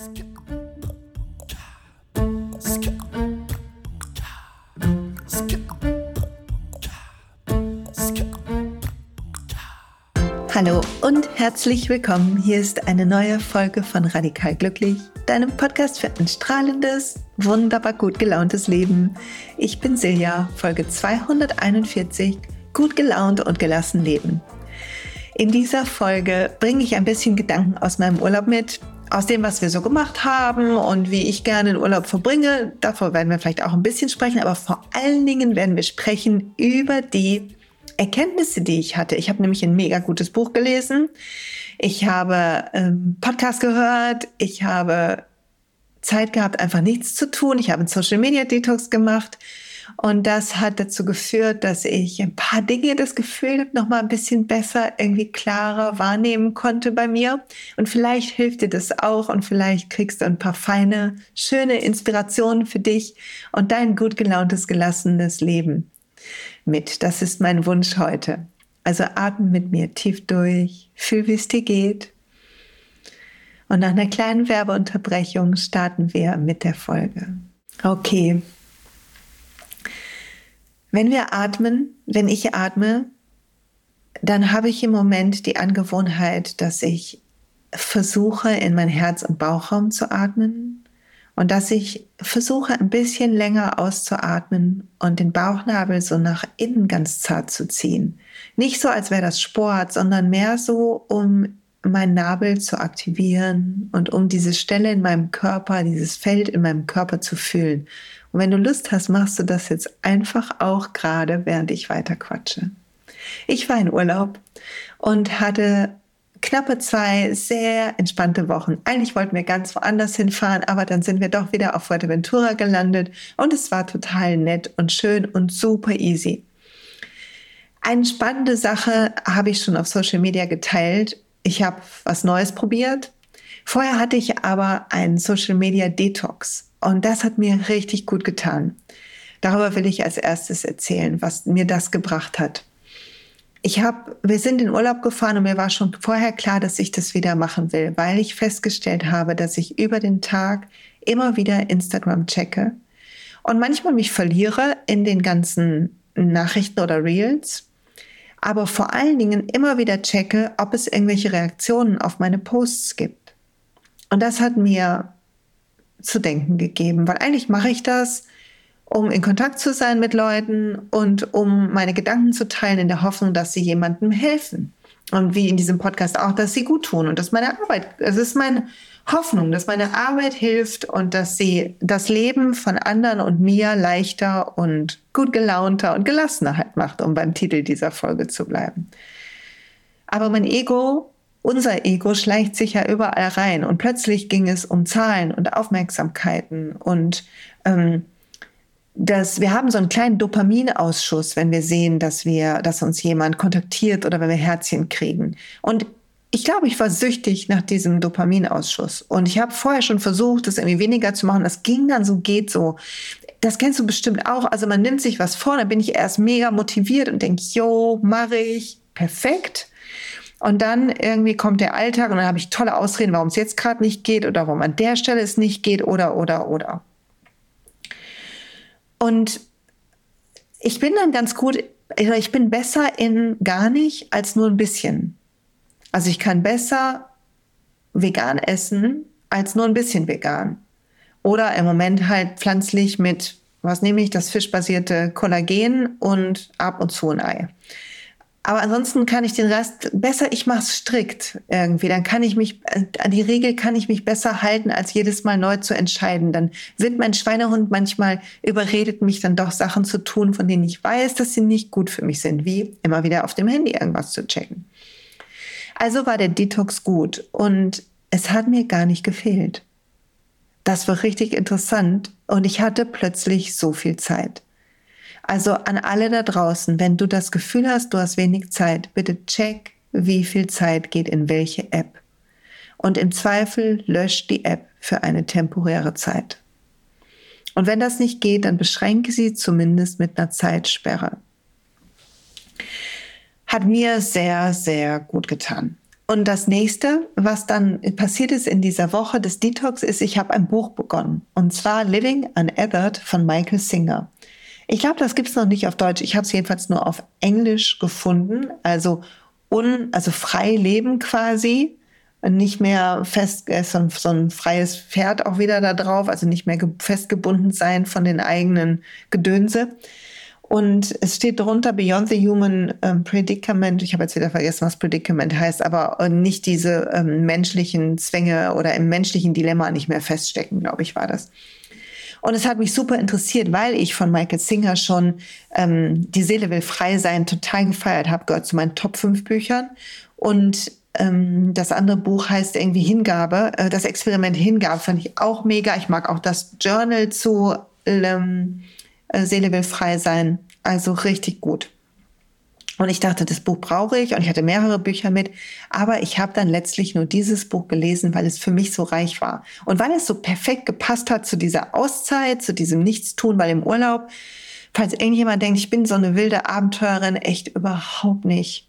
Hallo und herzlich willkommen. Hier ist eine neue Folge von Radikal Glücklich, deinem Podcast für ein strahlendes, wunderbar gut gelauntes Leben. Ich bin Silja, Folge 241, gut gelaunt und gelassen leben. In dieser Folge bringe ich ein bisschen Gedanken aus meinem Urlaub mit, aus dem, was wir so gemacht haben und wie ich gerne den Urlaub verbringe. Davor werden wir vielleicht auch ein bisschen sprechen, aber vor allen Dingen werden wir sprechen über die Erkenntnisse, die ich hatte. Ich habe nämlich ein mega gutes Buch gelesen. Ich habe ähm, Podcast gehört. Ich habe Zeit gehabt, einfach nichts zu tun. Ich habe einen Social Media Detox gemacht. Und das hat dazu geführt, dass ich ein paar Dinge das Gefühl noch mal ein bisschen besser, irgendwie klarer wahrnehmen konnte bei mir. Und vielleicht hilft dir das auch und vielleicht kriegst du ein paar feine, schöne Inspirationen für dich und dein gut gelauntes, gelassenes Leben mit. Das ist mein Wunsch heute. Also atme mit mir tief durch, fühl, wie es dir geht. Und nach einer kleinen Werbeunterbrechung starten wir mit der Folge. Okay. Wenn wir atmen, wenn ich atme, dann habe ich im Moment die Angewohnheit, dass ich versuche, in mein Herz- und Bauchraum zu atmen und dass ich versuche ein bisschen länger auszuatmen und den Bauchnabel so nach innen ganz zart zu ziehen. Nicht so, als wäre das Sport, sondern mehr so, um meinen Nabel zu aktivieren und um diese Stelle in meinem Körper, dieses Feld in meinem Körper zu fühlen. Und wenn du Lust hast, machst du das jetzt einfach auch gerade, während ich weiter quatsche. Ich war in Urlaub und hatte knappe zwei sehr entspannte Wochen. Eigentlich wollten wir ganz woanders hinfahren, aber dann sind wir doch wieder auf Fuerteventura gelandet und es war total nett und schön und super easy. Eine spannende Sache habe ich schon auf Social Media geteilt. Ich habe was Neues probiert. Vorher hatte ich aber einen Social Media Detox und das hat mir richtig gut getan. Darüber will ich als erstes erzählen, was mir das gebracht hat ich habe, wir sind in Urlaub gefahren und mir war schon vorher klar, dass ich das wieder machen will, weil ich festgestellt habe, dass ich über den Tag immer wieder Instagram checke und manchmal mich verliere in den ganzen Nachrichten oder Reels, aber vor allen Dingen immer wieder checke, ob es irgendwelche Reaktionen auf meine Posts gibt. Und das hat mir zu denken gegeben, weil eigentlich mache ich das, um in Kontakt zu sein mit Leuten und um meine Gedanken zu teilen in der Hoffnung, dass sie jemandem helfen. Und wie in diesem Podcast auch, dass sie gut tun und dass meine Arbeit, es ist meine Hoffnung, dass meine Arbeit hilft und dass sie das Leben von anderen und mir leichter und gut gelaunter und gelassener halt macht, um beim Titel dieser Folge zu bleiben. Aber mein Ego, unser Ego schleicht sich ja überall rein und plötzlich ging es um Zahlen und Aufmerksamkeiten und ähm, dass wir haben so einen kleinen Dopaminausschuss, wenn wir sehen, dass wir, dass uns jemand kontaktiert oder wenn wir Herzchen kriegen. Und ich glaube, ich war süchtig nach diesem Dopaminausschuss. Und ich habe vorher schon versucht, das irgendwie weniger zu machen. Das ging dann so, geht so. Das kennst du bestimmt auch. Also man nimmt sich was vor, dann bin ich erst mega motiviert und denke, yo, mache ich, perfekt. Und dann irgendwie kommt der Alltag und dann habe ich tolle Ausreden, warum es jetzt gerade nicht geht oder warum an der Stelle es nicht geht oder, oder, oder. Und ich bin dann ganz gut, also ich bin besser in gar nicht als nur ein bisschen. Also ich kann besser vegan essen als nur ein bisschen vegan. Oder im Moment halt pflanzlich mit, was nehme ich, das fischbasierte Kollagen und ab und zu ein Ei. Aber ansonsten kann ich den Rest besser, ich mache es strikt irgendwie. Dann kann ich mich, an äh, die Regel kann ich mich besser halten, als jedes Mal neu zu entscheiden. Dann wird mein Schweinehund manchmal überredet, mich dann doch Sachen zu tun, von denen ich weiß, dass sie nicht gut für mich sind, wie immer wieder auf dem Handy irgendwas zu checken. Also war der Detox gut und es hat mir gar nicht gefehlt. Das war richtig interessant und ich hatte plötzlich so viel Zeit. Also an alle da draußen, wenn du das Gefühl hast, du hast wenig Zeit, bitte check, wie viel Zeit geht in welche App. Und im Zweifel lösch die App für eine temporäre Zeit. Und wenn das nicht geht, dann beschränke sie zumindest mit einer Zeitsperre. Hat mir sehr, sehr gut getan. und das nächste, was dann passiert ist in dieser Woche des Detox, ist, ich habe ein Buch begonnen. Und zwar Living Unethered von Michael Singer. Ich glaube, das gibt es noch nicht auf Deutsch. Ich habe es jedenfalls nur auf Englisch gefunden. Also, un, also frei leben quasi. Nicht mehr fest, äh, so, ein, so ein freies Pferd auch wieder da drauf, also nicht mehr festgebunden sein von den eigenen Gedönse. Und es steht drunter Beyond the Human ähm, Predicament. Ich habe jetzt wieder vergessen, was Predicament heißt, aber äh, nicht diese ähm, menschlichen Zwänge oder im menschlichen Dilemma nicht mehr feststecken, glaube ich, war das. Und es hat mich super interessiert, weil ich von Michael Singer schon ähm, Die Seele will frei sein total gefeiert habe, gehört zu meinen Top 5 Büchern. Und ähm, das andere Buch heißt irgendwie Hingabe. Äh, das Experiment Hingabe fand ich auch mega. Ich mag auch das Journal zu ähm, äh, Seele will frei sein. Also richtig gut. Und ich dachte, das Buch brauche ich und ich hatte mehrere Bücher mit, aber ich habe dann letztlich nur dieses Buch gelesen, weil es für mich so reich war und weil es so perfekt gepasst hat zu dieser Auszeit, zu diesem Nichtstun, weil im Urlaub, falls irgendjemand denkt, ich bin so eine wilde Abenteurerin, echt überhaupt nicht.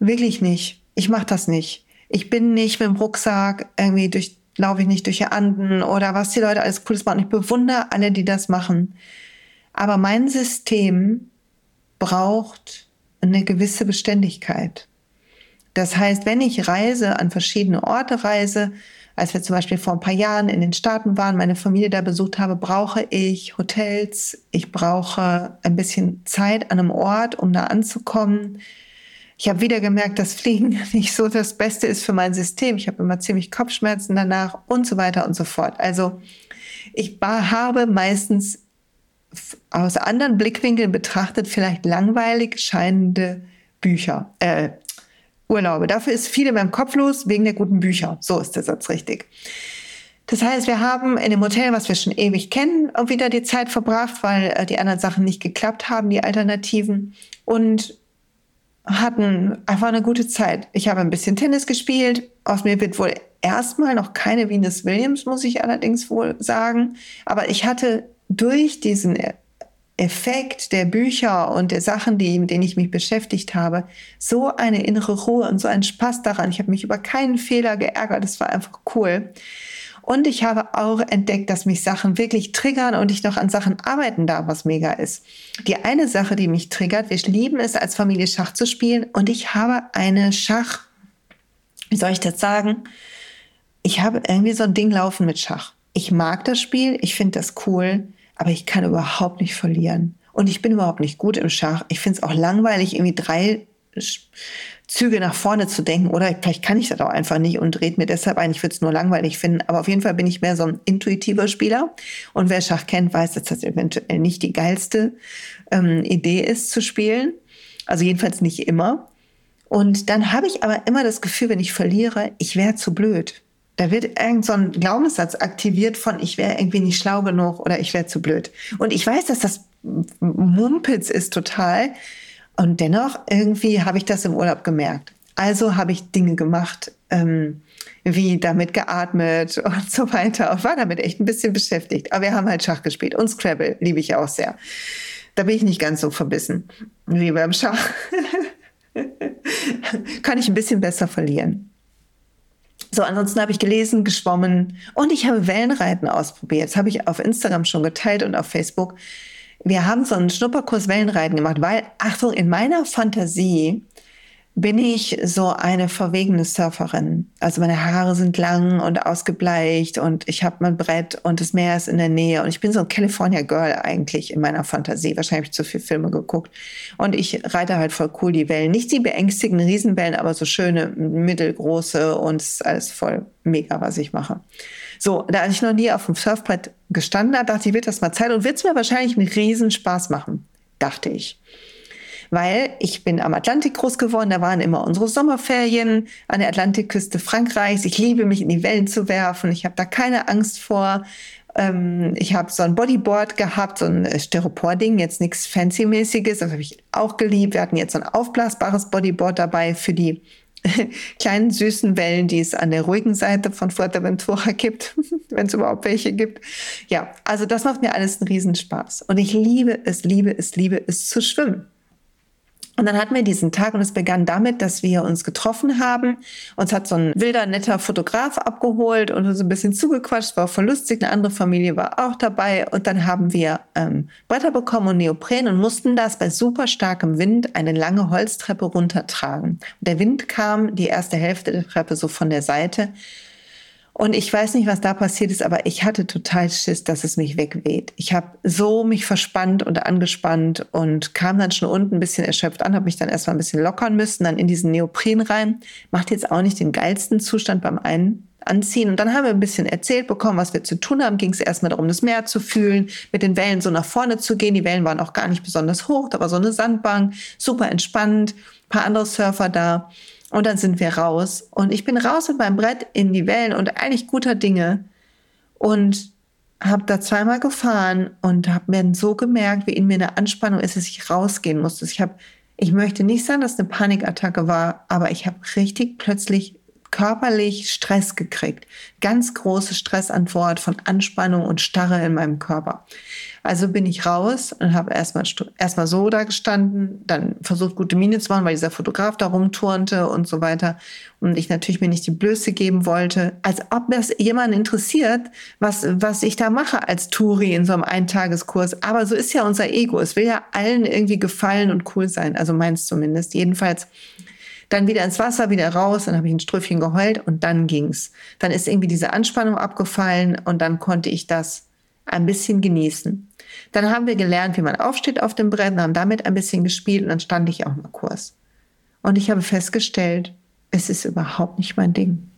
Wirklich nicht. Ich mache das nicht. Ich bin nicht mit dem Rucksack irgendwie durch, laufe ich nicht durch die Anden oder was die Leute alles Cooles machen. Ich bewundere alle, die das machen. Aber mein System braucht eine gewisse Beständigkeit. Das heißt, wenn ich reise, an verschiedene Orte reise, als wir zum Beispiel vor ein paar Jahren in den Staaten waren, meine Familie da besucht habe, brauche ich Hotels, ich brauche ein bisschen Zeit an einem Ort, um da anzukommen. Ich habe wieder gemerkt, dass Fliegen nicht so das Beste ist für mein System. Ich habe immer ziemlich Kopfschmerzen danach und so weiter und so fort. Also ich habe meistens aus anderen Blickwinkeln betrachtet vielleicht langweilig scheinende Bücher, äh, Urlaube. Dafür ist viel in meinem Kopf los wegen der guten Bücher. So ist der Satz richtig. Das heißt, wir haben in dem Hotel, was wir schon ewig kennen, wieder die Zeit verbracht, weil äh, die anderen Sachen nicht geklappt haben, die Alternativen. Und hatten einfach eine gute Zeit. Ich habe ein bisschen Tennis gespielt. Aus mir wird wohl erstmal noch keine Venus Williams, muss ich allerdings wohl sagen. Aber ich hatte durch diesen Effekt der Bücher und der Sachen, die, mit denen ich mich beschäftigt habe, so eine innere Ruhe und so einen Spaß daran. Ich habe mich über keinen Fehler geärgert. Es war einfach cool. Und ich habe auch entdeckt, dass mich Sachen wirklich triggern und ich noch an Sachen arbeiten darf, was mega ist. Die eine Sache, die mich triggert, wir lieben es, als Familie Schach zu spielen. Und ich habe eine Schach, wie soll ich das sagen? Ich habe irgendwie so ein Ding laufen mit Schach. Ich mag das Spiel, ich finde das cool aber ich kann überhaupt nicht verlieren. Und ich bin überhaupt nicht gut im Schach. Ich finde es auch langweilig, irgendwie drei Züge nach vorne zu denken. Oder vielleicht kann ich das auch einfach nicht und dreht mir deshalb ein. Ich würde es nur langweilig finden. Aber auf jeden Fall bin ich mehr so ein intuitiver Spieler. Und wer Schach kennt, weiß, dass das eventuell nicht die geilste ähm, Idee ist zu spielen. Also jedenfalls nicht immer. Und dann habe ich aber immer das Gefühl, wenn ich verliere, ich wäre zu blöd. Da wird irgend so ein Glaubenssatz aktiviert von, ich wäre irgendwie nicht schlau genug oder ich wäre zu blöd. Und ich weiß, dass das Mumpitz ist total. Und dennoch irgendwie habe ich das im Urlaub gemerkt. Also habe ich Dinge gemacht, ähm, wie damit geatmet und so weiter. Und war damit echt ein bisschen beschäftigt. Aber wir haben halt Schach gespielt. Und Scrabble liebe ich auch sehr. Da bin ich nicht ganz so verbissen wie beim Schach. Kann ich ein bisschen besser verlieren. So, ansonsten habe ich gelesen, geschwommen und ich habe Wellenreiten ausprobiert. Das habe ich auf Instagram schon geteilt und auf Facebook. Wir haben so einen Schnupperkurs Wellenreiten gemacht, weil, Achtung, in meiner Fantasie bin ich so eine verwegene Surferin. Also meine Haare sind lang und ausgebleicht und ich habe mein Brett und das Meer ist in der Nähe und ich bin so ein California Girl eigentlich in meiner Fantasie. Wahrscheinlich habe ich zu viele Filme geguckt und ich reite halt voll cool die Wellen. Nicht die beängstigenden Riesenwellen, aber so schöne mittelgroße und es ist alles voll mega, was ich mache. So, da ich noch nie auf dem Surfbrett gestanden habe, dachte ich, wird das mal Zeit und wird es mir wahrscheinlich einen Riesenspaß machen, dachte ich weil ich bin am Atlantik groß geworden, da waren immer unsere Sommerferien an der Atlantikküste Frankreichs. Ich liebe mich in die Wellen zu werfen, ich habe da keine Angst vor. Ähm, ich habe so ein Bodyboard gehabt, so ein Styropor-Ding, jetzt nichts Fancy-mäßiges, das habe ich auch geliebt. Wir hatten jetzt so ein aufblasbares Bodyboard dabei für die kleinen süßen Wellen, die es an der ruhigen Seite von Fuerteventura gibt, wenn es überhaupt welche gibt. Ja, also das macht mir alles einen Riesenspaß. Und ich liebe es, liebe es, liebe es zu schwimmen. Und dann hatten wir diesen Tag und es begann damit, dass wir uns getroffen haben. Uns hat so ein wilder, netter Fotograf abgeholt und uns ein bisschen zugequatscht. War voll lustig. Eine andere Familie war auch dabei. Und dann haben wir ähm, Bretter bekommen und Neopren und mussten das bei super starkem Wind eine lange Holztreppe runtertragen. Und der Wind kam die erste Hälfte der Treppe so von der Seite. Und ich weiß nicht, was da passiert ist, aber ich hatte total Schiss, dass es mich wegweht. Ich habe so mich verspannt und angespannt und kam dann schon unten ein bisschen erschöpft an, habe mich dann erstmal ein bisschen lockern müssen, dann in diesen Neopren rein. Macht jetzt auch nicht den geilsten Zustand beim einen anziehen. Und dann haben wir ein bisschen erzählt bekommen, was wir zu tun haben. Ging es erstmal darum, das Meer zu fühlen, mit den Wellen so nach vorne zu gehen. Die Wellen waren auch gar nicht besonders hoch, da war so eine Sandbank, super entspannt, ein paar andere Surfer da. Und dann sind wir raus. Und ich bin raus mit meinem Brett in die Wellen und eigentlich guter Dinge. Und habe da zweimal gefahren und habe mir so gemerkt, wie in mir eine Anspannung ist, dass ich rausgehen musste. Ich habe, ich möchte nicht sagen, dass es eine Panikattacke war, aber ich habe richtig plötzlich körperlich Stress gekriegt. Ganz große Stressantwort von Anspannung und Starre in meinem Körper. Also bin ich raus und habe erstmal erstmal so da gestanden, dann versucht gute Miene zu machen, weil dieser Fotograf da rumturnte und so weiter und ich natürlich mir nicht die Blöße geben wollte, als ob das jemand interessiert, was was ich da mache als Touri in so einem Eintageskurs. Aber so ist ja unser Ego. Es will ja allen irgendwie gefallen und cool sein. Also meins zumindest. Jedenfalls dann wieder ins Wasser, wieder raus, dann habe ich ein Strüffchen geheult und dann ging's. Dann ist irgendwie diese Anspannung abgefallen und dann konnte ich das ein bisschen genießen. Dann haben wir gelernt, wie man aufsteht auf dem Brett, haben damit ein bisschen gespielt und dann stand ich auch mal Kurs. Und ich habe festgestellt, es ist überhaupt nicht mein Ding.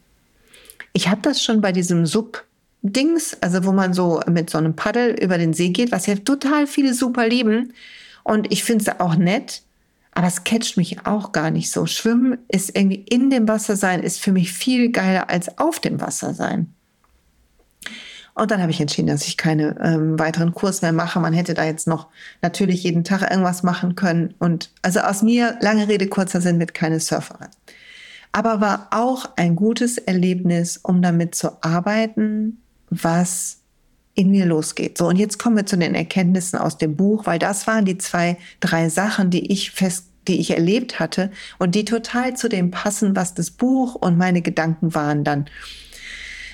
Ich habe das schon bei diesem Sub-Dings, also wo man so mit so einem Paddel über den See geht, was ja total viele super lieben. Und ich finde es auch nett. Aber es catcht mich auch gar nicht so. Schwimmen ist irgendwie in dem Wasser sein, ist für mich viel geiler als auf dem Wasser sein. Und dann habe ich entschieden, dass ich keine ähm, weiteren Kurs mehr mache. Man hätte da jetzt noch natürlich jeden Tag irgendwas machen können. Und also aus mir, lange Rede, kurzer Sinn, wird keine Surferin. Aber war auch ein gutes Erlebnis, um damit zu arbeiten, was in mir losgeht. So, und jetzt kommen wir zu den Erkenntnissen aus dem Buch, weil das waren die zwei, drei Sachen, die ich fest, die ich erlebt hatte und die total zu dem passen, was das Buch und meine Gedanken waren dann.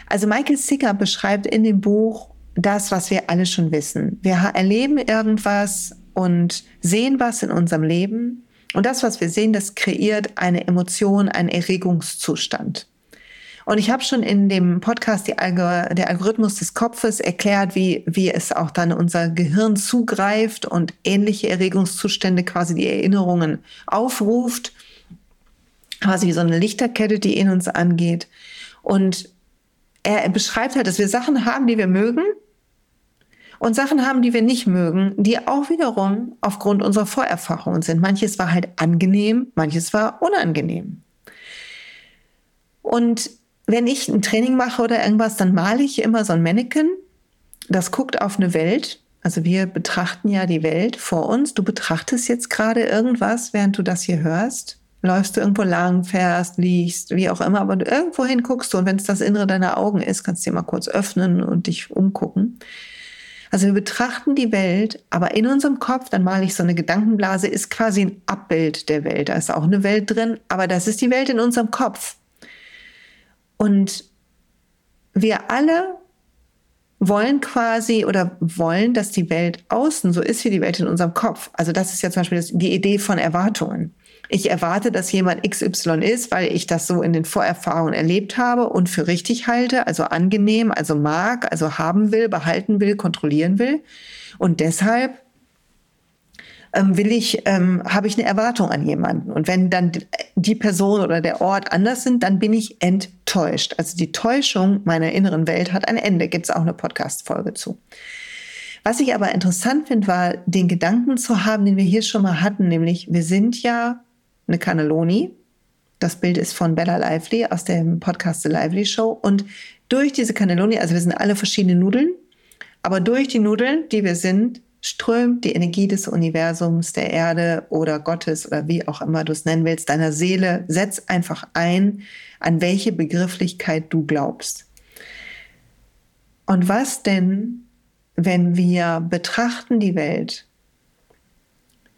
Also Michael Sicker beschreibt in dem Buch das, was wir alle schon wissen. Wir erleben irgendwas und sehen was in unserem Leben. Und das, was wir sehen, das kreiert eine Emotion, einen Erregungszustand. Und ich habe schon in dem Podcast Algo, der Algorithmus des Kopfes erklärt, wie, wie es auch dann unser Gehirn zugreift und ähnliche Erregungszustände quasi die Erinnerungen aufruft. Quasi wie so eine Lichterkette, die in uns angeht. Und er beschreibt halt, dass wir Sachen haben, die wir mögen und Sachen haben, die wir nicht mögen, die auch wiederum aufgrund unserer Vorerfahrungen sind. Manches war halt angenehm, manches war unangenehm. Und wenn ich ein Training mache oder irgendwas, dann male ich immer so ein Mannequin, das guckt auf eine Welt. Also wir betrachten ja die Welt vor uns. Du betrachtest jetzt gerade irgendwas, während du das hier hörst. Läufst du irgendwo lang, fährst, liegst, wie auch immer, aber du irgendwo hin guckst du und wenn es das Innere deiner Augen ist, kannst du dir mal kurz öffnen und dich umgucken. Also wir betrachten die Welt, aber in unserem Kopf, dann male ich so eine Gedankenblase, ist quasi ein Abbild der Welt. Da ist auch eine Welt drin, aber das ist die Welt in unserem Kopf. Und wir alle wollen quasi oder wollen, dass die Welt außen so ist wie die Welt in unserem Kopf. Also das ist ja zum Beispiel die Idee von Erwartungen. Ich erwarte, dass jemand XY ist, weil ich das so in den Vorerfahrungen erlebt habe und für richtig halte, also angenehm, also mag, also haben will, behalten will, kontrollieren will. Und deshalb will ich, ähm, habe ich eine Erwartung an jemanden. Und wenn dann die Person oder der Ort anders sind, dann bin ich enttäuscht. Also die Täuschung meiner inneren Welt hat ein Ende. Gibt es auch eine Podcast-Folge zu. Was ich aber interessant finde, war den Gedanken zu haben, den wir hier schon mal hatten, nämlich wir sind ja eine Cannelloni. Das Bild ist von Bella Lively aus dem Podcast The Lively Show. Und durch diese Cannelloni, also wir sind alle verschiedene Nudeln, aber durch die Nudeln, die wir sind, strömt die Energie des Universums, der Erde oder Gottes oder wie auch immer du es nennen willst, deiner Seele. Setz einfach ein, an welche Begrifflichkeit du glaubst. Und was denn, wenn wir betrachten die Welt,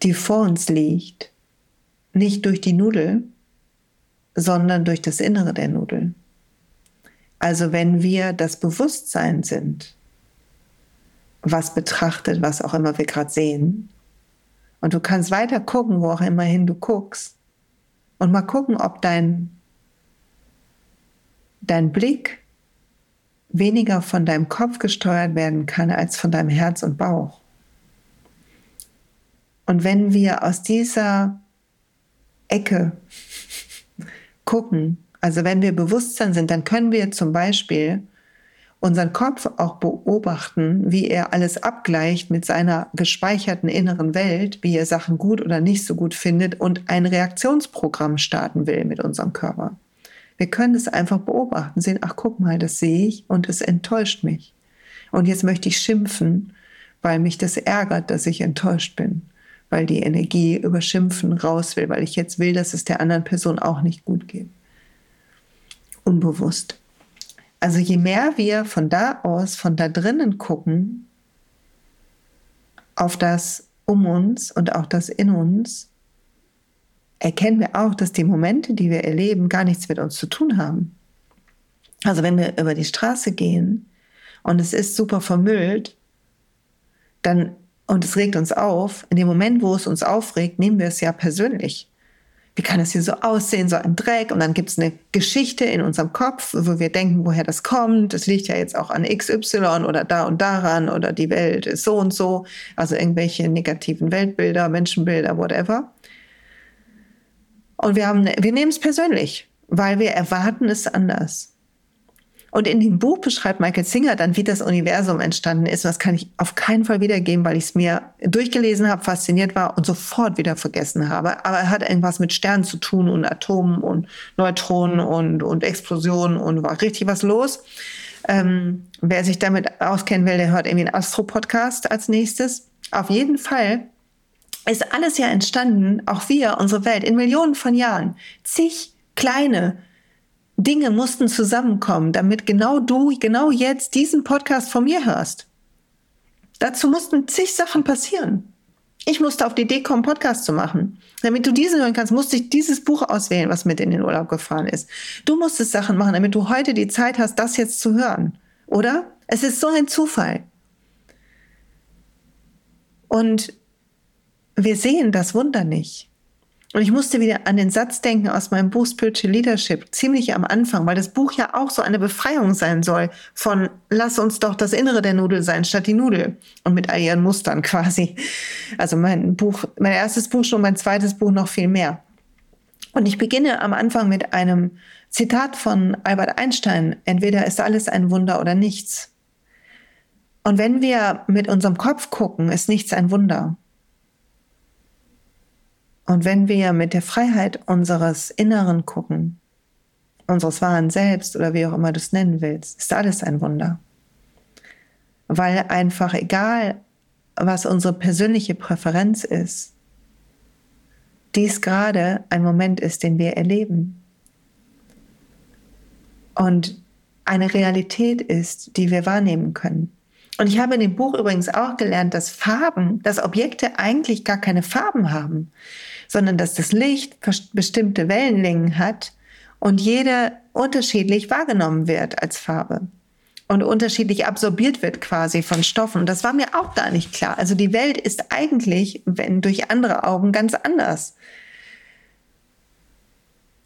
die vor uns liegt, nicht durch die Nudel, sondern durch das Innere der Nudel. Also wenn wir das Bewusstsein sind, was betrachtet, was auch immer wir gerade sehen, und du kannst weiter gucken, wo auch immer hin du guckst, und mal gucken, ob dein, dein Blick weniger von deinem Kopf gesteuert werden kann als von deinem Herz und Bauch. Und wenn wir aus dieser Ecke gucken, also wenn wir Bewusstsein sind, dann können wir zum Beispiel unseren Kopf auch beobachten, wie er alles abgleicht mit seiner gespeicherten inneren Welt, wie er Sachen gut oder nicht so gut findet und ein Reaktionsprogramm starten will mit unserem Körper. Wir können es einfach beobachten, sehen, ach guck mal, das sehe ich und es enttäuscht mich. Und jetzt möchte ich schimpfen, weil mich das ärgert, dass ich enttäuscht bin, weil die Energie über Schimpfen raus will, weil ich jetzt will, dass es der anderen Person auch nicht gut geht. Unbewusst. Also je mehr wir von da aus, von da drinnen gucken, auf das um uns und auch das in uns, erkennen wir auch, dass die Momente, die wir erleben, gar nichts mit uns zu tun haben. Also wenn wir über die Straße gehen und es ist super vermüllt, dann und es regt uns auf, in dem Moment, wo es uns aufregt, nehmen wir es ja persönlich wie kann es hier so aussehen, so ein Dreck? Und dann gibt es eine Geschichte in unserem Kopf, wo wir denken, woher das kommt. Das liegt ja jetzt auch an XY oder da und daran oder die Welt ist so und so. Also irgendwelche negativen Weltbilder, Menschenbilder, whatever. Und wir, haben, wir nehmen es persönlich, weil wir erwarten es anders. Und in dem Buch beschreibt Michael Singer dann, wie das Universum entstanden ist. Das kann ich auf keinen Fall wiedergeben, weil ich es mir durchgelesen habe, fasziniert war und sofort wieder vergessen habe. Aber er hat irgendwas mit Sternen zu tun und Atomen und Neutronen und, und Explosionen und war richtig was los. Ähm, wer sich damit auskennen will, der hört irgendwie einen Astro-Podcast als nächstes. Auf jeden Fall ist alles ja entstanden, auch wir, unsere Welt, in Millionen von Jahren. Zig kleine Dinge mussten zusammenkommen, damit genau du, genau jetzt diesen Podcast von mir hörst. Dazu mussten zig Sachen passieren. Ich musste auf die Idee kommen, Podcast zu machen. Damit du diesen hören kannst, musste ich dieses Buch auswählen, was mit in den Urlaub gefahren ist. Du musstest Sachen machen, damit du heute die Zeit hast, das jetzt zu hören. Oder? Es ist so ein Zufall. Und wir sehen das Wunder nicht. Und ich musste wieder an den Satz denken aus meinem Buch Spiritual Leadership, ziemlich am Anfang, weil das Buch ja auch so eine Befreiung sein soll von lass uns doch das Innere der Nudel sein statt die Nudel und mit all ihren Mustern quasi. Also mein Buch, mein erstes Buch schon, mein zweites Buch noch viel mehr. Und ich beginne am Anfang mit einem Zitat von Albert Einstein. Entweder ist alles ein Wunder oder nichts. Und wenn wir mit unserem Kopf gucken, ist nichts ein Wunder. Und wenn wir mit der Freiheit unseres Inneren gucken, unseres wahren Selbst oder wie auch immer du es nennen willst, ist alles ein Wunder. Weil einfach egal, was unsere persönliche Präferenz ist, dies gerade ein Moment ist, den wir erleben. Und eine Realität ist, die wir wahrnehmen können. Und ich habe in dem Buch übrigens auch gelernt, dass Farben, dass Objekte eigentlich gar keine Farben haben, sondern dass das Licht bestimmte Wellenlängen hat und jede unterschiedlich wahrgenommen wird als Farbe und unterschiedlich absorbiert wird quasi von Stoffen. Und das war mir auch gar nicht klar. Also die Welt ist eigentlich, wenn durch andere Augen, ganz anders.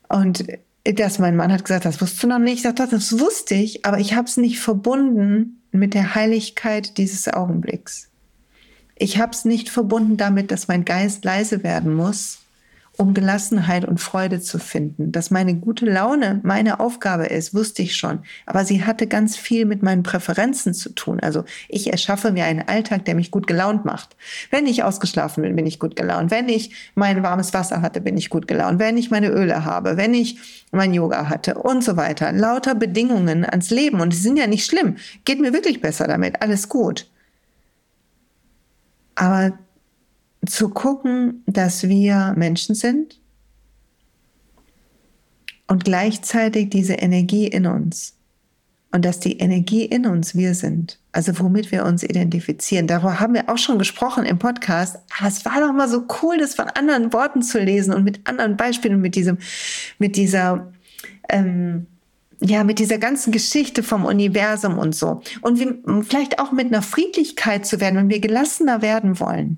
Und das, mein Mann hat gesagt, das wusstest du noch nicht. Ich sagte, das wusste ich, aber ich habe es nicht verbunden mit der Heiligkeit dieses Augenblicks. Ich habe es nicht verbunden damit, dass mein Geist leise werden muss, um Gelassenheit und Freude zu finden. Dass meine gute Laune meine Aufgabe ist, wusste ich schon. Aber sie hatte ganz viel mit meinen Präferenzen zu tun. Also ich erschaffe mir einen Alltag, der mich gut gelaunt macht. Wenn ich ausgeschlafen bin, bin ich gut gelaunt. Wenn ich mein warmes Wasser hatte, bin ich gut gelaunt. Wenn ich meine Öle habe, wenn ich mein Yoga hatte und so weiter. Lauter Bedingungen ans Leben. Und die sind ja nicht schlimm. Geht mir wirklich besser damit. Alles gut. Aber zu gucken, dass wir Menschen sind und gleichzeitig diese Energie in uns. und dass die Energie in uns wir sind, also womit wir uns identifizieren. Darüber haben wir auch schon gesprochen im Podcast. Aber es war doch mal so cool, das von anderen Worten zu lesen und mit anderen Beispielen, mit diesem, mit dieser, ähm, ja, mit dieser ganzen Geschichte vom Universum und so. Und wie, vielleicht auch mit einer Friedlichkeit zu werden, wenn wir gelassener werden wollen.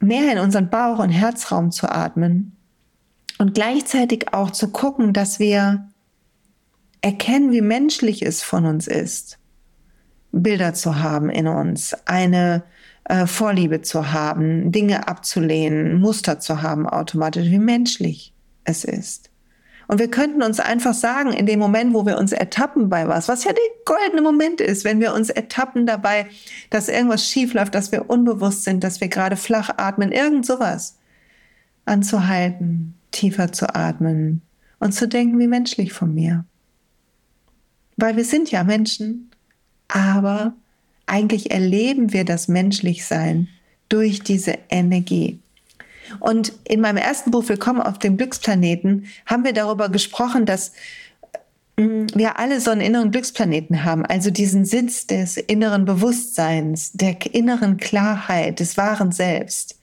Mehr in unseren Bauch- und Herzraum zu atmen und gleichzeitig auch zu gucken, dass wir erkennen, wie menschlich es von uns ist, Bilder zu haben in uns, eine äh, Vorliebe zu haben, Dinge abzulehnen, Muster zu haben automatisch, wie menschlich es ist. Und wir könnten uns einfach sagen, in dem Moment, wo wir uns ertappen bei was, was ja der goldene Moment ist, wenn wir uns ertappen dabei, dass irgendwas schief läuft, dass wir unbewusst sind, dass wir gerade flach atmen, irgend sowas, anzuhalten, tiefer zu atmen und zu denken, wie menschlich von mir. Weil wir sind ja Menschen, aber eigentlich erleben wir das Menschlichsein durch diese Energie. Und in meinem ersten Buch Willkommen auf dem Glücksplaneten haben wir darüber gesprochen, dass mm, wir alle so einen inneren Glücksplaneten haben, also diesen Sitz des inneren Bewusstseins, der inneren Klarheit, des wahren Selbst.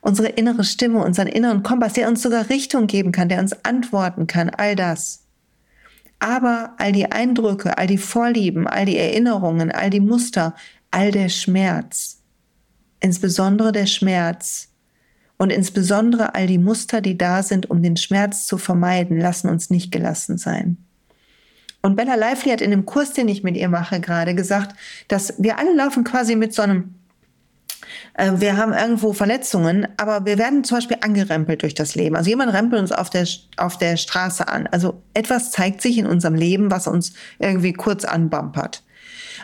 Unsere innere Stimme, unseren inneren Kompass, der uns sogar Richtung geben kann, der uns antworten kann, all das. Aber all die Eindrücke, all die Vorlieben, all die Erinnerungen, all die Muster, all der Schmerz, insbesondere der Schmerz, und insbesondere all die Muster, die da sind, um den Schmerz zu vermeiden, lassen uns nicht gelassen sein. Und Bella Lively hat in dem Kurs, den ich mit ihr mache, gerade gesagt, dass wir alle laufen quasi mit so einem äh, wir haben irgendwo Verletzungen, aber wir werden zum Beispiel angerempelt durch das Leben. Also jemand rempelt uns auf der, auf der Straße an. Also etwas zeigt sich in unserem Leben, was uns irgendwie kurz anbumpert.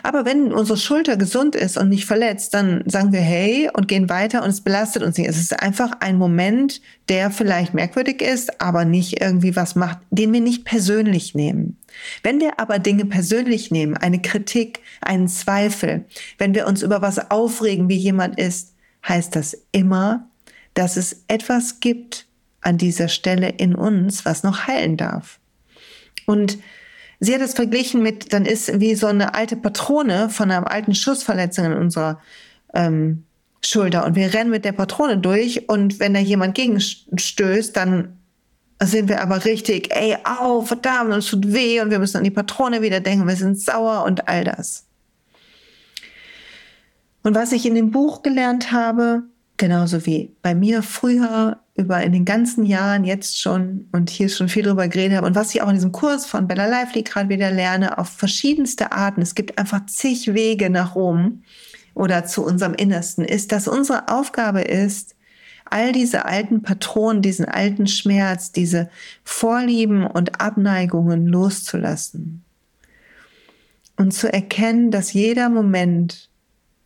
Aber wenn unsere Schulter gesund ist und nicht verletzt, dann sagen wir hey und gehen weiter und es belastet uns nicht. Es ist einfach ein Moment, der vielleicht merkwürdig ist, aber nicht irgendwie was macht, den wir nicht persönlich nehmen. Wenn wir aber Dinge persönlich nehmen, eine Kritik, einen Zweifel, wenn wir uns über was aufregen, wie jemand ist, heißt das immer, dass es etwas gibt an dieser Stelle in uns, was noch heilen darf. Und Sie hat es verglichen mit, dann ist wie so eine alte Patrone von einer alten Schussverletzung in unserer ähm, Schulter und wir rennen mit der Patrone durch und wenn da jemand gegenstößt, dann sind wir aber richtig, ey, au, verdammt, uns tut weh und wir müssen an die Patrone wieder denken, wir sind sauer und all das. Und was ich in dem Buch gelernt habe, genauso wie bei mir früher über in den ganzen Jahren jetzt schon und hier schon viel drüber geredet habe und was ich auch in diesem Kurs von Bella Lively gerade wieder lerne, auf verschiedenste Arten. Es gibt einfach zig Wege nach Rom oder zu unserem Innersten, ist, dass unsere Aufgabe ist, all diese alten Patronen, diesen alten Schmerz, diese Vorlieben und Abneigungen loszulassen und zu erkennen, dass jeder Moment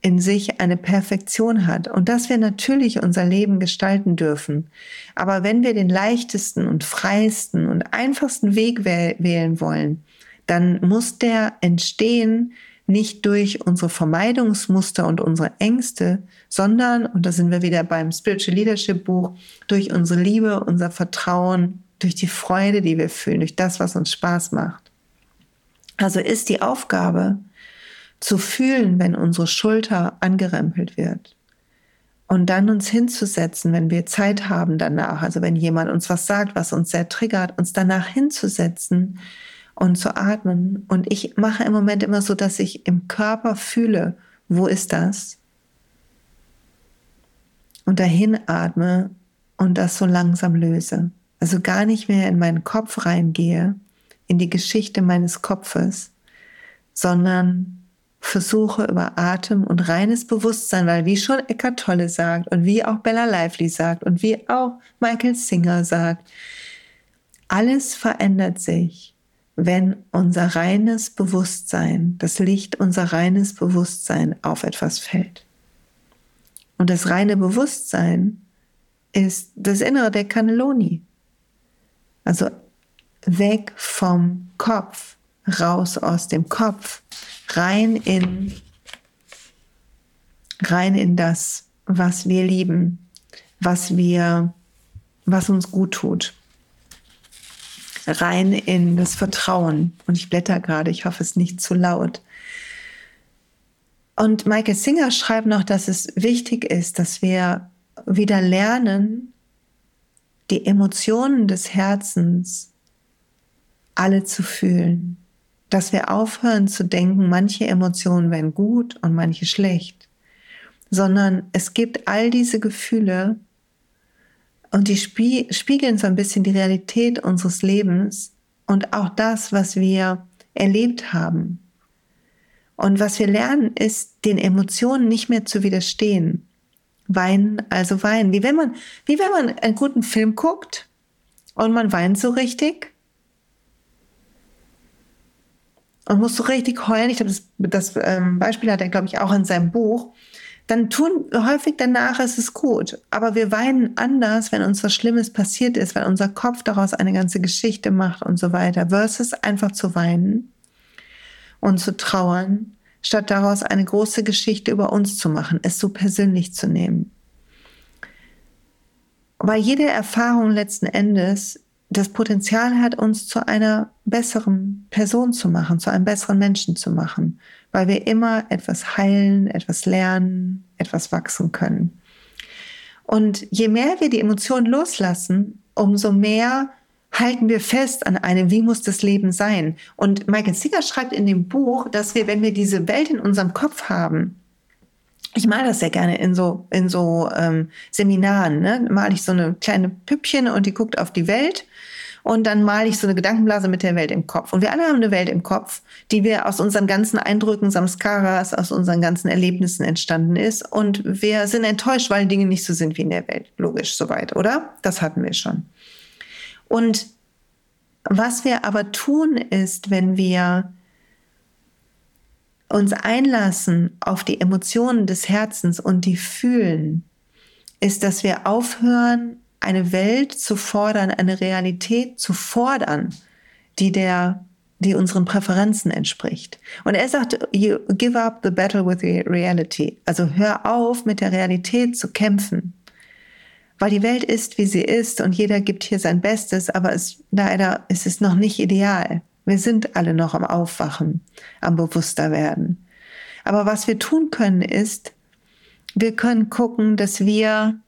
in sich eine Perfektion hat und dass wir natürlich unser Leben gestalten dürfen. Aber wenn wir den leichtesten und freiesten und einfachsten Weg wählen wollen, dann muss der entstehen nicht durch unsere Vermeidungsmuster und unsere Ängste, sondern, und da sind wir wieder beim Spiritual Leadership Buch, durch unsere Liebe, unser Vertrauen, durch die Freude, die wir fühlen, durch das, was uns Spaß macht. Also ist die Aufgabe, zu fühlen, wenn unsere Schulter angerempelt wird. Und dann uns hinzusetzen, wenn wir Zeit haben danach, also wenn jemand uns was sagt, was uns sehr triggert, uns danach hinzusetzen und zu atmen. Und ich mache im Moment immer so, dass ich im Körper fühle, wo ist das? Und dahin atme und das so langsam löse. Also gar nicht mehr in meinen Kopf reingehe, in die Geschichte meines Kopfes, sondern versuche über Atem und reines Bewusstsein, weil wie schon Eckart Tolle sagt und wie auch Bella Lively sagt und wie auch Michael Singer sagt, alles verändert sich, wenn unser reines Bewusstsein, das Licht unser reines Bewusstsein auf etwas fällt. Und das reine Bewusstsein ist das Innere der Cannelloni. Also weg vom Kopf, raus aus dem Kopf, rein in, rein in das, was wir lieben, was wir, was uns gut tut. rein in das Vertrauen. Und ich blätter gerade, ich hoffe, es ist nicht zu laut. Und Michael Singer schreibt noch, dass es wichtig ist, dass wir wieder lernen, die Emotionen des Herzens alle zu fühlen. Dass wir aufhören zu denken, manche Emotionen wären gut und manche schlecht, sondern es gibt all diese Gefühle und die spiegeln so ein bisschen die Realität unseres Lebens und auch das, was wir erlebt haben. Und was wir lernen, ist, den Emotionen nicht mehr zu widerstehen. Weinen, also weinen. Wie wenn man, wie wenn man einen guten Film guckt und man weint so richtig und muss so richtig heulen. Ich glaube, das, das ähm, Beispiel hat er, glaube ich, auch in seinem Buch. Dann tun häufig danach ist es gut. Aber wir weinen anders, wenn uns was Schlimmes passiert ist, weil unser Kopf daraus eine ganze Geschichte macht und so weiter, versus einfach zu weinen und zu trauern, statt daraus eine große Geschichte über uns zu machen, es so persönlich zu nehmen. Weil jede Erfahrung letzten Endes das Potenzial hat, uns zu einer besseren Person zu machen, zu einem besseren Menschen zu machen, weil wir immer etwas heilen, etwas lernen, etwas wachsen können. Und je mehr wir die Emotionen loslassen, umso mehr halten wir fest an einem, wie muss das Leben sein? Und Michael Singer schreibt in dem Buch, dass wir, wenn wir diese Welt in unserem Kopf haben, ich male das sehr gerne in so, in so ähm, Seminaren, ne? male ich so eine kleine Püppchen und die guckt auf die Welt und dann male ich so eine Gedankenblase mit der Welt im Kopf. Und wir alle haben eine Welt im Kopf, die wir aus unseren ganzen Eindrücken, Samskaras, aus unseren ganzen Erlebnissen entstanden ist. Und wir sind enttäuscht, weil Dinge nicht so sind wie in der Welt. Logisch, soweit, oder? Das hatten wir schon. Und was wir aber tun ist, wenn wir uns einlassen auf die Emotionen des Herzens und die fühlen, ist, dass wir aufhören, eine Welt zu fordern, eine Realität zu fordern, die der, die unseren Präferenzen entspricht. Und er sagt, you give up the battle with the reality. Also hör auf, mit der Realität zu kämpfen weil die Welt ist, wie sie ist und jeder gibt hier sein Bestes, aber es, leider ist es noch nicht ideal. Wir sind alle noch am Aufwachen, am bewusster werden. Aber was wir tun können ist, wir können gucken, dass wir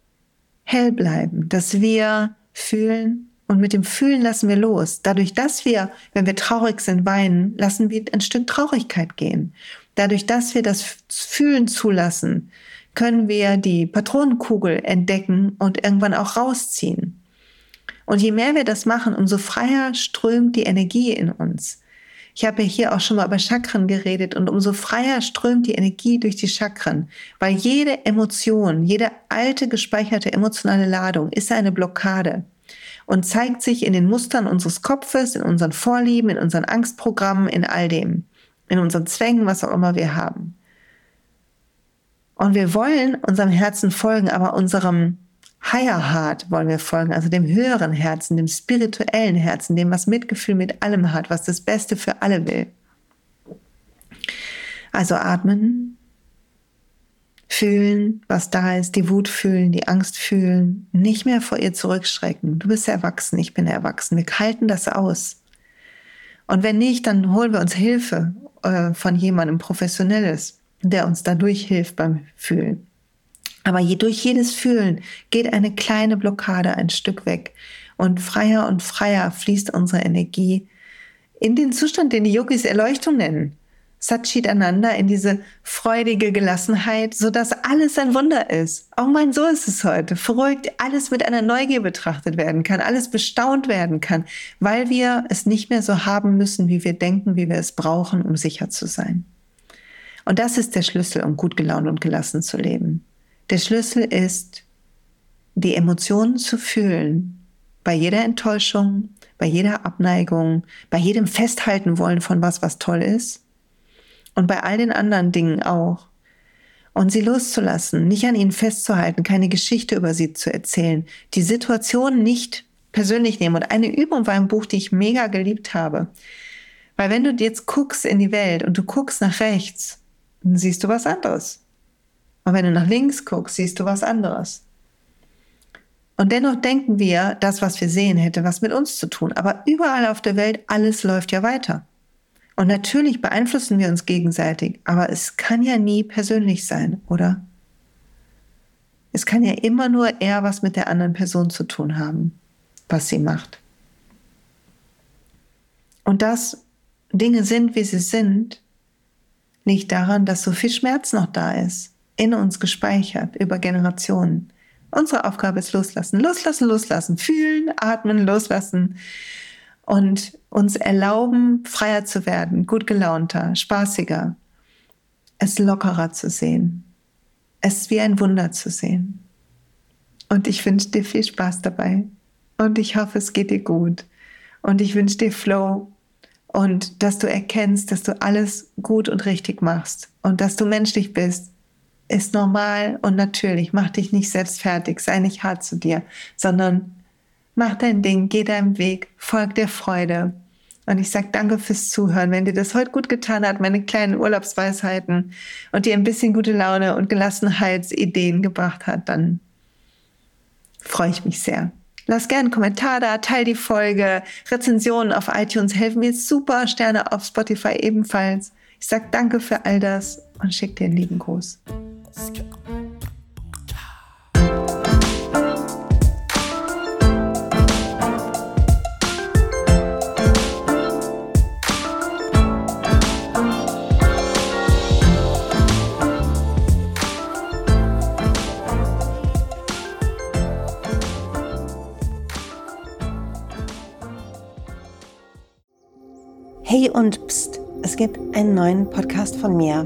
hell bleiben, dass wir fühlen und mit dem Fühlen lassen wir los. Dadurch, dass wir, wenn wir traurig sind, weinen, lassen wir ein Stück Traurigkeit gehen. Dadurch, dass wir das Fühlen zulassen, können wir die Patronenkugel entdecken und irgendwann auch rausziehen. Und je mehr wir das machen, umso freier strömt die Energie in uns. Ich habe ja hier auch schon mal über Chakren geredet und umso freier strömt die Energie durch die Chakren, weil jede Emotion, jede alte gespeicherte emotionale Ladung ist eine Blockade und zeigt sich in den Mustern unseres Kopfes, in unseren Vorlieben, in unseren Angstprogrammen, in all dem, in unseren Zwängen, was auch immer wir haben. Und wir wollen unserem Herzen folgen, aber unserem Higher Heart wollen wir folgen, also dem höheren Herzen, dem spirituellen Herzen, dem, was Mitgefühl mit allem hat, was das Beste für alle will. Also atmen, fühlen, was da ist, die Wut fühlen, die Angst fühlen, nicht mehr vor ihr zurückschrecken. Du bist erwachsen, ich bin erwachsen. Wir halten das aus. Und wenn nicht, dann holen wir uns Hilfe äh, von jemandem Professionelles der uns dadurch hilft beim Fühlen. Aber je, durch jedes Fühlen geht eine kleine Blockade ein Stück weg und freier und freier fließt unsere Energie in den Zustand, den die Yogis Erleuchtung nennen. Satchit Ananda in diese freudige Gelassenheit, so dass alles ein Wunder ist. Auch mein, so ist es heute. Verrückt, alles mit einer Neugier betrachtet werden kann, alles bestaunt werden kann, weil wir es nicht mehr so haben müssen, wie wir denken, wie wir es brauchen, um sicher zu sein. Und das ist der Schlüssel, um gut gelaunt und gelassen zu leben. Der Schlüssel ist, die Emotionen zu fühlen. Bei jeder Enttäuschung, bei jeder Abneigung, bei jedem Festhalten wollen von was, was toll ist. Und bei all den anderen Dingen auch. Und sie loszulassen, nicht an ihnen festzuhalten, keine Geschichte über sie zu erzählen, die Situation nicht persönlich nehmen. Und eine Übung war ein Buch, die ich mega geliebt habe. Weil wenn du jetzt guckst in die Welt und du guckst nach rechts, dann siehst du was anderes. Und wenn du nach links guckst, siehst du was anderes. Und dennoch denken wir, das, was wir sehen, hätte was mit uns zu tun. Aber überall auf der Welt, alles läuft ja weiter. Und natürlich beeinflussen wir uns gegenseitig, aber es kann ja nie persönlich sein, oder? Es kann ja immer nur eher was mit der anderen Person zu tun haben, was sie macht. Und dass Dinge sind, wie sie sind, liegt daran, dass so viel Schmerz noch da ist, in uns gespeichert über Generationen. Unsere Aufgabe ist loslassen, loslassen, loslassen, fühlen, atmen, loslassen und uns erlauben, freier zu werden, gut gelaunter, spaßiger, es lockerer zu sehen, es wie ein Wunder zu sehen. Und ich wünsche dir viel Spaß dabei und ich hoffe, es geht dir gut und ich wünsche dir Flow und dass du erkennst, dass du alles gut und richtig machst und dass du menschlich bist ist normal und natürlich. Mach dich nicht selbst fertig, sei nicht hart zu dir, sondern mach dein Ding, geh deinem Weg, folg der Freude. Und ich sage danke fürs Zuhören. Wenn dir das heute gut getan hat, meine kleinen Urlaubsweisheiten und dir ein bisschen gute Laune und Gelassenheitsideen gebracht hat, dann freue ich mich sehr. Lass gerne einen Kommentar da, teil die Folge. Rezensionen auf iTunes helfen mir super. Sterne auf Spotify ebenfalls. Ich sage danke für all das und schicke dir einen lieben Gruß. Hey und pst, es gibt einen neuen Podcast von mir